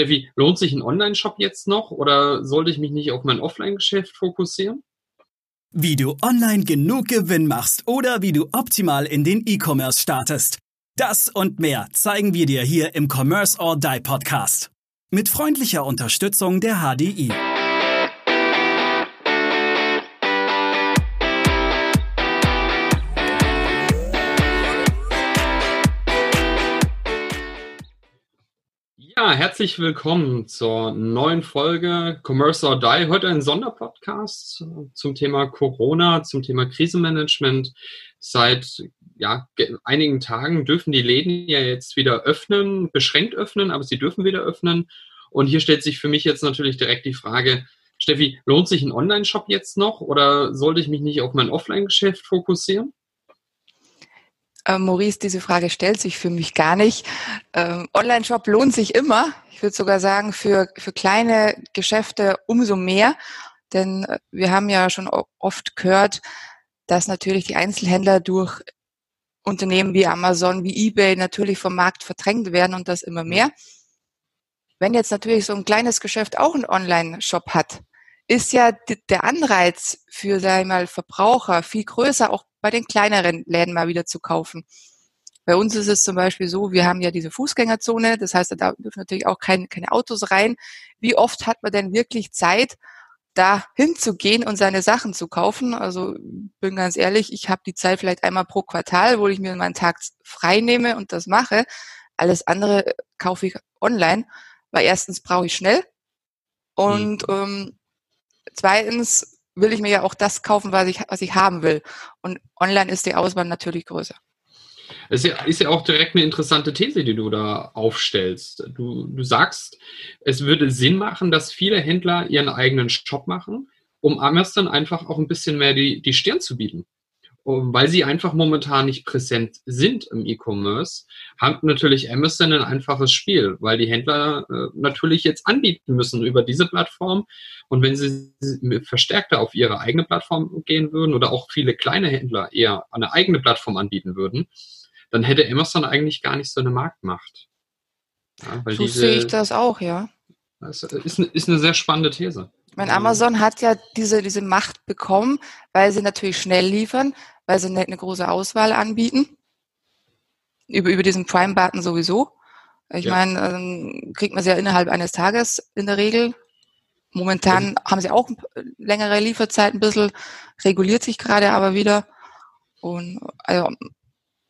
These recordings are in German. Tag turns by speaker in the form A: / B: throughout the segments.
A: Steffi, lohnt sich ein Online-Shop jetzt noch oder sollte ich mich nicht auf mein Offline-Geschäft fokussieren?
B: Wie du online genug Gewinn machst oder wie du optimal in den E-Commerce startest. Das und mehr zeigen wir dir hier im Commerce or Die Podcast. Mit freundlicher Unterstützung der HDI.
A: Herzlich willkommen zur neuen Folge Commerce or Die. Heute ein Sonderpodcast zum Thema Corona, zum Thema Krisenmanagement. Seit ja, einigen Tagen dürfen die Läden ja jetzt wieder öffnen, beschränkt öffnen, aber sie dürfen wieder öffnen. Und hier stellt sich für mich jetzt natürlich direkt die Frage, Steffi, lohnt sich ein Online-Shop jetzt noch oder sollte ich mich nicht auf mein Offline-Geschäft fokussieren?
C: Äh, Maurice, diese Frage stellt sich für mich gar nicht. Ähm, Online-Shop lohnt sich immer. Ich würde sogar sagen, für, für kleine Geschäfte umso mehr. Denn äh, wir haben ja schon oft gehört, dass natürlich die Einzelhändler durch Unternehmen wie Amazon, wie eBay natürlich vom Markt verdrängt werden und das immer mehr. Wenn jetzt natürlich so ein kleines Geschäft auch einen Online-Shop hat, ist ja der Anreiz für, sag ich mal, Verbraucher viel größer, auch bei den kleineren Läden mal wieder zu kaufen. Bei uns ist es zum Beispiel so, wir haben ja diese Fußgängerzone, das heißt, da dürfen natürlich auch kein, keine Autos rein. Wie oft hat man denn wirklich Zeit, da hinzugehen und seine Sachen zu kaufen? Also bin ganz ehrlich, ich habe die Zeit vielleicht einmal pro Quartal, wo ich mir meinen Tag frei nehme und das mache. Alles andere äh, kaufe ich online, weil erstens brauche ich schnell und mhm. ähm, zweitens will ich mir ja auch das kaufen, was ich, was ich haben will. Und online ist die Auswahl natürlich größer.
A: Es ist ja, ist ja auch direkt eine interessante These, die du da aufstellst. Du, du sagst, es würde Sinn machen, dass viele Händler ihren eigenen Shop machen, um Amazon einfach auch ein bisschen mehr die, die Stirn zu bieten weil sie einfach momentan nicht präsent sind im E-Commerce, hat natürlich Amazon ein einfaches Spiel, weil die Händler äh, natürlich jetzt anbieten müssen über diese Plattform. Und wenn sie verstärkter auf ihre eigene Plattform gehen würden oder auch viele kleine Händler eher eine eigene Plattform anbieten würden, dann hätte Amazon eigentlich gar nicht so eine Marktmacht.
C: Ja, so diese, sehe ich das auch, ja.
A: Das ist, eine, ist eine sehr spannende These.
C: Mein Amazon hat ja diese, diese Macht bekommen, weil sie natürlich schnell liefern, weil sie eine, eine große Auswahl anbieten. Über, über diesen Prime-Button sowieso. Ich ja. meine, ähm, kriegt man sie ja innerhalb eines Tages in der Regel. Momentan ja. haben sie auch längere Lieferzeiten, ein bisschen reguliert sich gerade aber wieder. Und also,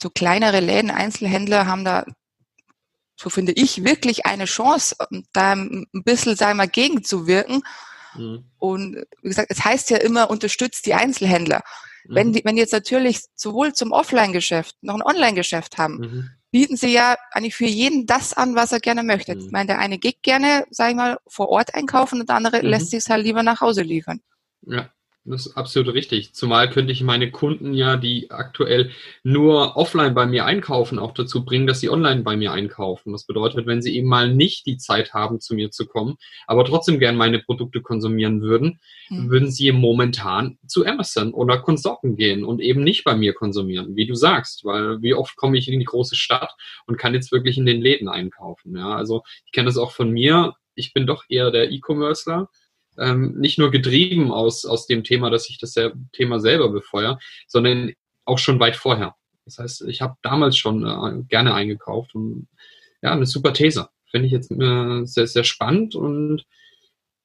C: so kleinere Läden, Einzelhändler haben da, so finde ich, wirklich eine Chance, da ein bisschen, sagen wir mal, gegenzuwirken Mhm. Und wie gesagt, es heißt ja immer, unterstützt die Einzelhändler. Mhm. Wenn, die, wenn die jetzt natürlich sowohl zum Offline-Geschäft noch ein Online-Geschäft haben, mhm. bieten sie ja eigentlich für jeden das an, was er gerne möchte. Ich mhm. meine, der eine geht gerne, sag ich mal, vor Ort einkaufen und der andere mhm. lässt sich es halt lieber nach Hause liefern.
A: Ja. Das ist absolut richtig. Zumal könnte ich meine Kunden ja, die aktuell nur offline bei mir einkaufen, auch dazu bringen, dass sie online bei mir einkaufen. Das bedeutet, wenn sie eben mal nicht die Zeit haben, zu mir zu kommen, aber trotzdem gern meine Produkte konsumieren würden, mhm. würden sie momentan zu Amazon oder Konsorten gehen und eben nicht bei mir konsumieren, wie du sagst, weil wie oft komme ich in die große Stadt und kann jetzt wirklich in den Läden einkaufen. Ja, also ich kenne das auch von mir. Ich bin doch eher der E-Commercer ähm, nicht nur getrieben aus, aus dem Thema, dass ich das Thema selber befeuere, sondern auch schon weit vorher. Das heißt, ich habe damals schon äh, gerne eingekauft und ja, eine super These. Finde ich jetzt äh, sehr, sehr spannend und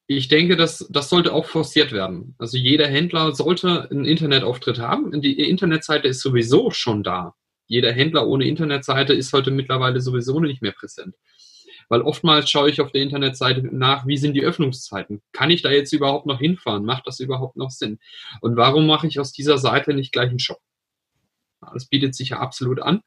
A: ich denke, dass das sollte auch forciert werden. Also jeder Händler sollte einen Internetauftritt haben. Die Internetseite ist sowieso schon da. Jeder Händler ohne Internetseite ist heute mittlerweile sowieso nicht mehr präsent. Weil oftmals schaue ich auf der Internetseite nach, wie sind die Öffnungszeiten? Kann ich da jetzt überhaupt noch hinfahren? Macht das überhaupt noch Sinn? Und warum mache ich aus dieser Seite nicht gleich einen Shop? Das bietet sich ja absolut an,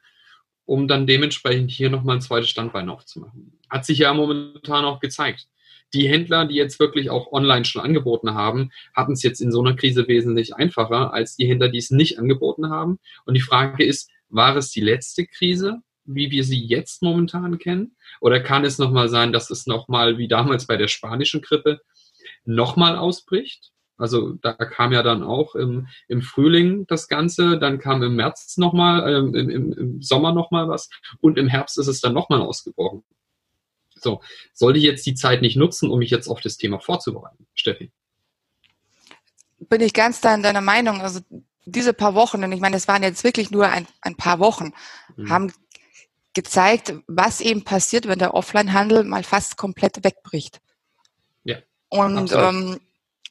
A: um dann dementsprechend hier nochmal ein zweites Standbein aufzumachen. Hat sich ja momentan auch gezeigt. Die Händler, die jetzt wirklich auch online schon angeboten haben, hatten es jetzt in so einer Krise wesentlich einfacher als die Händler, die es nicht angeboten haben. Und die Frage ist, war es die letzte Krise wie wir sie jetzt momentan kennen? Oder kann es nochmal sein, dass es nochmal, wie damals bei der spanischen Grippe, nochmal ausbricht? Also da kam ja dann auch im, im Frühling das Ganze, dann kam im März nochmal, äh, im, im, im Sommer nochmal was und im Herbst ist es dann nochmal ausgebrochen. So, sollte ich jetzt die Zeit nicht nutzen, um mich jetzt auf das Thema vorzubereiten, Steffi?
C: Bin ich ganz da in deiner Meinung. Also diese paar Wochen, und ich meine, es waren jetzt wirklich nur ein, ein paar Wochen, mhm. haben gezeigt, was eben passiert, wenn der Offline-Handel mal fast komplett wegbricht. Ja. Und ähm,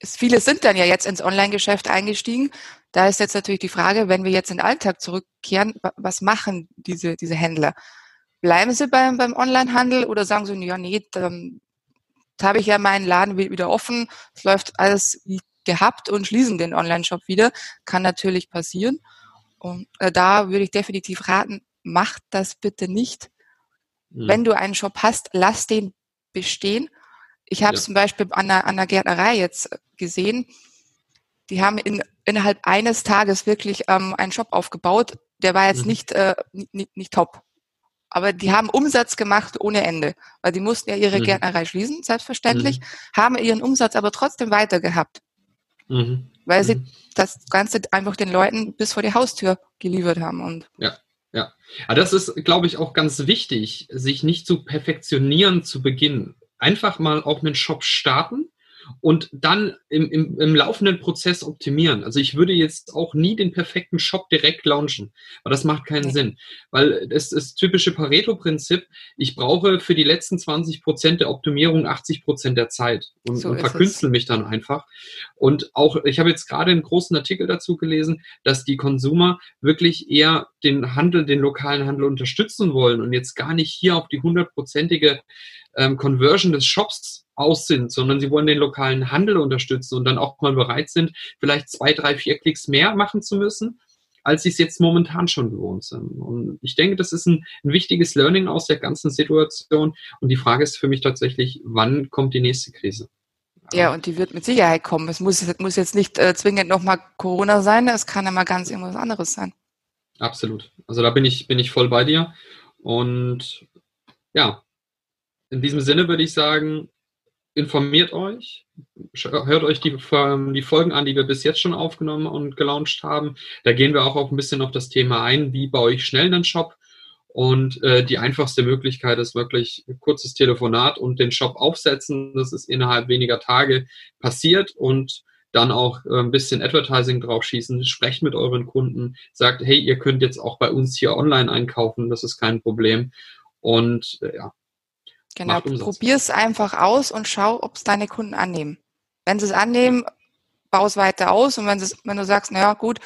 C: viele sind dann ja jetzt ins Online-Geschäft eingestiegen. Da ist jetzt natürlich die Frage, wenn wir jetzt in den Alltag zurückkehren, was machen diese, diese Händler? Bleiben sie beim, beim Online-Handel oder sagen sie, ja, nee, dann habe ich ja meinen Laden wieder offen, es läuft alles wie gehabt und schließen den Online-Shop wieder. Kann natürlich passieren. Und äh, da würde ich definitiv raten, mach das bitte nicht. Mhm. Wenn du einen Shop hast, lass den bestehen. Ich habe ja. zum Beispiel an der, an der Gärtnerei jetzt gesehen, die haben in, innerhalb eines Tages wirklich ähm, einen Shop aufgebaut. Der war jetzt mhm. nicht, äh, nicht, nicht top. Aber die haben Umsatz gemacht ohne Ende, weil die mussten ja ihre mhm. Gärtnerei schließen, selbstverständlich, mhm. haben ihren Umsatz aber trotzdem weiter gehabt. Mhm. Weil sie mhm. das Ganze einfach den Leuten bis vor die Haustür geliefert haben. Und
A: ja. Ja, aber das ist, glaube ich, auch ganz wichtig, sich nicht zu perfektionieren zu Beginn. Einfach mal auch einen Shop starten und dann im, im, im laufenden Prozess optimieren. Also ich würde jetzt auch nie den perfekten Shop direkt launchen, weil das macht keinen Sinn, weil das ist typische Pareto-Prinzip. Ich brauche für die letzten 20 Prozent der Optimierung 80 Prozent der Zeit und, so und verkünstel mich dann einfach. Und auch, ich habe jetzt gerade einen großen Artikel dazu gelesen, dass die Konsumer wirklich eher den Handel, den lokalen Handel unterstützen wollen und jetzt gar nicht hier auf die hundertprozentige ähm, Conversion des Shops aus sind, sondern sie wollen den lokalen Handel unterstützen und dann auch mal bereit sind, vielleicht zwei, drei, vier Klicks mehr machen zu müssen, als sie es jetzt momentan schon gewohnt sind. Und ich denke, das ist ein, ein wichtiges Learning aus der ganzen Situation. Und die Frage ist für mich tatsächlich, wann kommt die nächste Krise?
C: Ja, und die wird mit Sicherheit kommen. Es muss, muss jetzt nicht äh, zwingend nochmal Corona sein, es kann ja mal ganz irgendwas anderes sein.
A: Absolut. Also da bin ich, bin ich voll bei dir. Und ja, in diesem Sinne würde ich sagen, informiert euch, hört euch die, die, Folgen an, die wir bis jetzt schon aufgenommen und gelauncht haben. Da gehen wir auch ein bisschen auf das Thema ein, wie baue ich schnell einen Shop. Und äh, die einfachste Möglichkeit ist wirklich kurzes Telefonat und den Shop aufsetzen. Das ist innerhalb weniger Tage passiert und dann auch äh, ein bisschen Advertising draufschießen. Sprecht mit euren Kunden, sagt, hey, ihr könnt jetzt auch bei uns hier online einkaufen, das ist kein Problem. Und äh, ja,
C: Genau, probier es einfach aus und schau, ob es deine Kunden annehmen. Wenn sie es annehmen, bau es weiter aus und wenn, wenn du sagst, naja gut,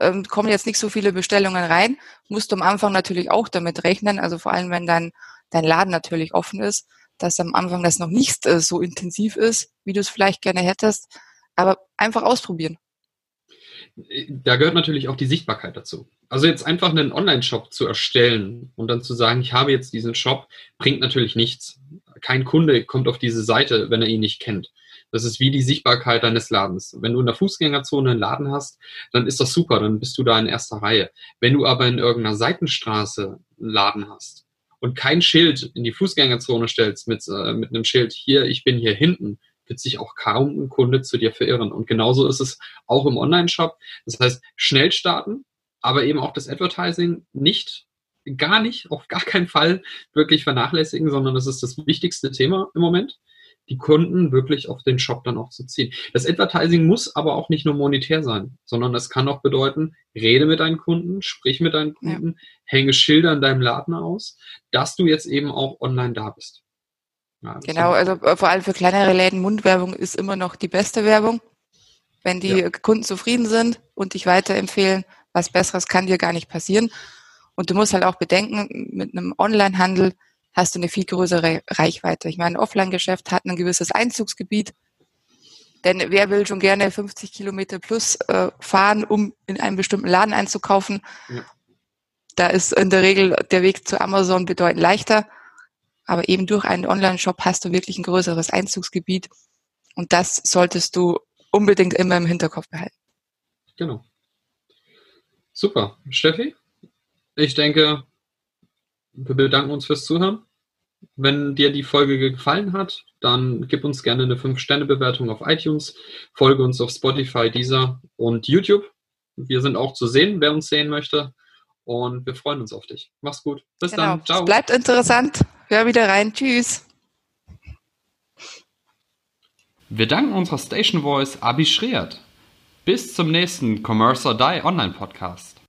C: ähm, kommen jetzt nicht so viele Bestellungen rein, musst du am Anfang natürlich auch damit rechnen, also vor allem wenn dein, dein Laden natürlich offen ist, dass am Anfang das noch nicht äh, so intensiv ist, wie du es vielleicht gerne hättest, aber einfach ausprobieren.
A: Da gehört natürlich auch die Sichtbarkeit dazu. Also jetzt einfach einen Online-Shop zu erstellen und dann zu sagen, ich habe jetzt diesen Shop, bringt natürlich nichts. Kein Kunde kommt auf diese Seite, wenn er ihn nicht kennt. Das ist wie die Sichtbarkeit deines Ladens. Wenn du in der Fußgängerzone einen Laden hast, dann ist das super, dann bist du da in erster Reihe. Wenn du aber in irgendeiner Seitenstraße einen Laden hast und kein Schild in die Fußgängerzone stellst mit, äh, mit einem Schild, hier, ich bin hier hinten, wird sich auch kaum ein Kunde zu dir verirren. Und genauso ist es auch im Online-Shop. Das heißt, schnell starten, aber eben auch das Advertising nicht, gar nicht, auf gar keinen Fall wirklich vernachlässigen, sondern das ist das wichtigste Thema im Moment, die Kunden wirklich auf den Shop dann auch zu ziehen. Das Advertising muss aber auch nicht nur monetär sein, sondern es kann auch bedeuten, rede mit deinen Kunden, sprich mit deinen Kunden, ja. hänge Schilder in deinem Laden aus, dass du jetzt eben auch online da bist.
C: Ja, genau, also äh, vor allem für kleinere Läden, Mundwerbung ist immer noch die beste Werbung. Wenn die ja. Kunden zufrieden sind und dich weiterempfehlen, was Besseres kann dir gar nicht passieren. Und du musst halt auch bedenken, mit einem Onlinehandel hast du eine viel größere Reichweite. Ich meine, ein Offline-Geschäft hat ein gewisses Einzugsgebiet. Denn wer will schon gerne 50 Kilometer plus äh, fahren, um in einem bestimmten Laden einzukaufen? Ja. Da ist in der Regel der Weg zu Amazon bedeutend leichter. Aber eben durch einen Online-Shop hast du wirklich ein größeres Einzugsgebiet. Und das solltest du unbedingt immer im Hinterkopf behalten.
A: Genau. Super. Steffi, ich denke, wir bedanken uns fürs Zuhören. Wenn dir die Folge gefallen hat, dann gib uns gerne eine 5-Sterne-Bewertung auf iTunes, folge uns auf Spotify, Deezer und YouTube. Wir sind auch zu sehen, wer uns sehen möchte. Und wir freuen uns auf dich. Mach's gut.
C: Bis genau. dann. Ciao. Bleibt interessant. Hör wieder rein. Tschüss.
A: Wir danken unserer Station Voice Abi Schreert. Bis zum nächsten Commerce or Die Online Podcast.